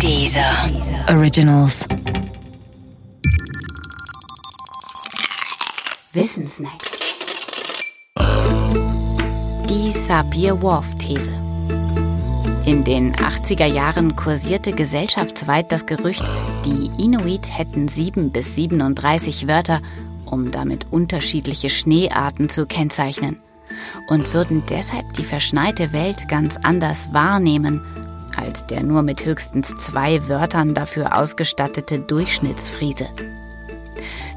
Dieser Originals. Wissensnacks. Die Sapir-Whorf-These. In den 80er Jahren kursierte gesellschaftsweit das Gerücht, die Inuit hätten 7 bis 37 Wörter, um damit unterschiedliche Schneearten zu kennzeichnen und würden deshalb die verschneite Welt ganz anders wahrnehmen als der nur mit höchstens zwei Wörtern dafür ausgestattete Durchschnittsfriese.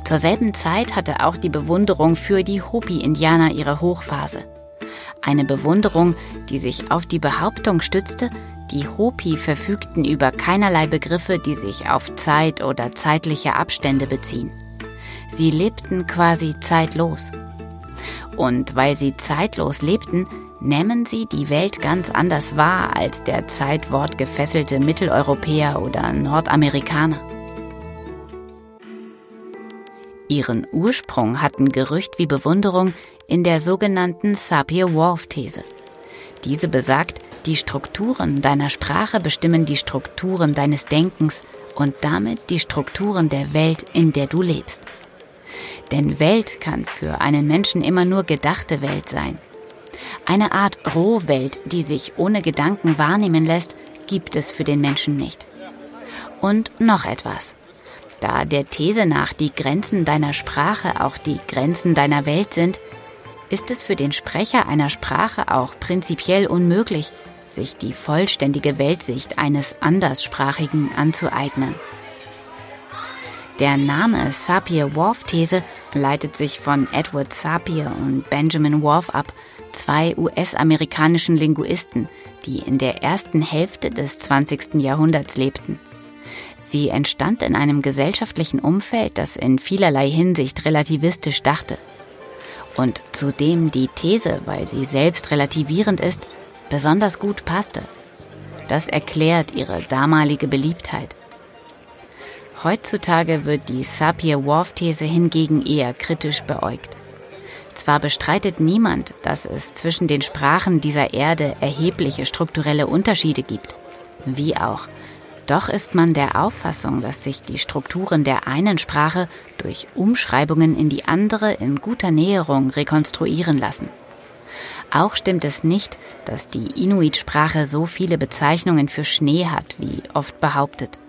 Zur selben Zeit hatte auch die Bewunderung für die Hopi-Indianer ihre Hochphase. Eine Bewunderung, die sich auf die Behauptung stützte, die Hopi verfügten über keinerlei Begriffe, die sich auf Zeit oder zeitliche Abstände beziehen. Sie lebten quasi zeitlos. Und weil sie zeitlos lebten, nehmen sie die Welt ganz anders wahr als der Zeitwort gefesselte Mitteleuropäer oder Nordamerikaner. Ihren Ursprung hatten Gerücht wie Bewunderung in der sogenannten Sapir-Whorf-These. Diese besagt, die Strukturen deiner Sprache bestimmen die Strukturen deines Denkens und damit die Strukturen der Welt, in der du lebst. Denn Welt kann für einen Menschen immer nur gedachte Welt sein. Eine Art Rohwelt, die sich ohne Gedanken wahrnehmen lässt, gibt es für den Menschen nicht. Und noch etwas. Da der These nach die Grenzen deiner Sprache auch die Grenzen deiner Welt sind, ist es für den Sprecher einer Sprache auch prinzipiell unmöglich, sich die vollständige Weltsicht eines Anderssprachigen anzueignen. Der Name Sapir-Whorf-These leitet sich von Edward Sapir und Benjamin Whorf ab, zwei US-amerikanischen Linguisten, die in der ersten Hälfte des 20. Jahrhunderts lebten. Sie entstand in einem gesellschaftlichen Umfeld, das in vielerlei Hinsicht relativistisch dachte. Und zudem die These, weil sie selbst relativierend ist, besonders gut passte. Das erklärt ihre damalige Beliebtheit. Heutzutage wird die Sapir-Whorf-These hingegen eher kritisch beäugt. Zwar bestreitet niemand, dass es zwischen den Sprachen dieser Erde erhebliche strukturelle Unterschiede gibt. Wie auch. Doch ist man der Auffassung, dass sich die Strukturen der einen Sprache durch Umschreibungen in die andere in guter Näherung rekonstruieren lassen. Auch stimmt es nicht, dass die Inuit-Sprache so viele Bezeichnungen für Schnee hat, wie oft behauptet.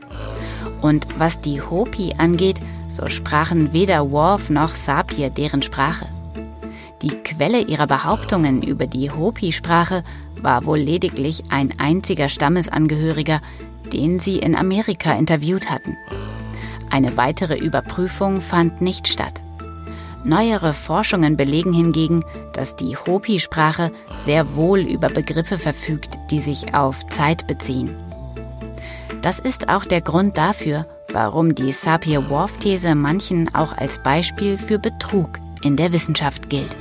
Und was die Hopi angeht, so sprachen weder Worf noch Sapir deren Sprache. Die Quelle ihrer Behauptungen über die Hopi-Sprache war wohl lediglich ein einziger Stammesangehöriger, den sie in Amerika interviewt hatten. Eine weitere Überprüfung fand nicht statt. Neuere Forschungen belegen hingegen, dass die Hopi-Sprache sehr wohl über Begriffe verfügt, die sich auf Zeit beziehen. Das ist auch der Grund dafür, warum die Sapir-Whorf-These manchen auch als Beispiel für Betrug in der Wissenschaft gilt.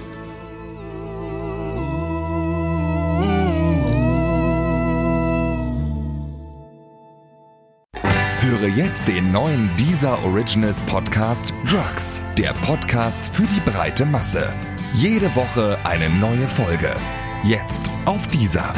Höre jetzt den neuen Deezer Originals Podcast Drugs, der Podcast für die breite Masse. Jede Woche eine neue Folge. Jetzt auf Deezer.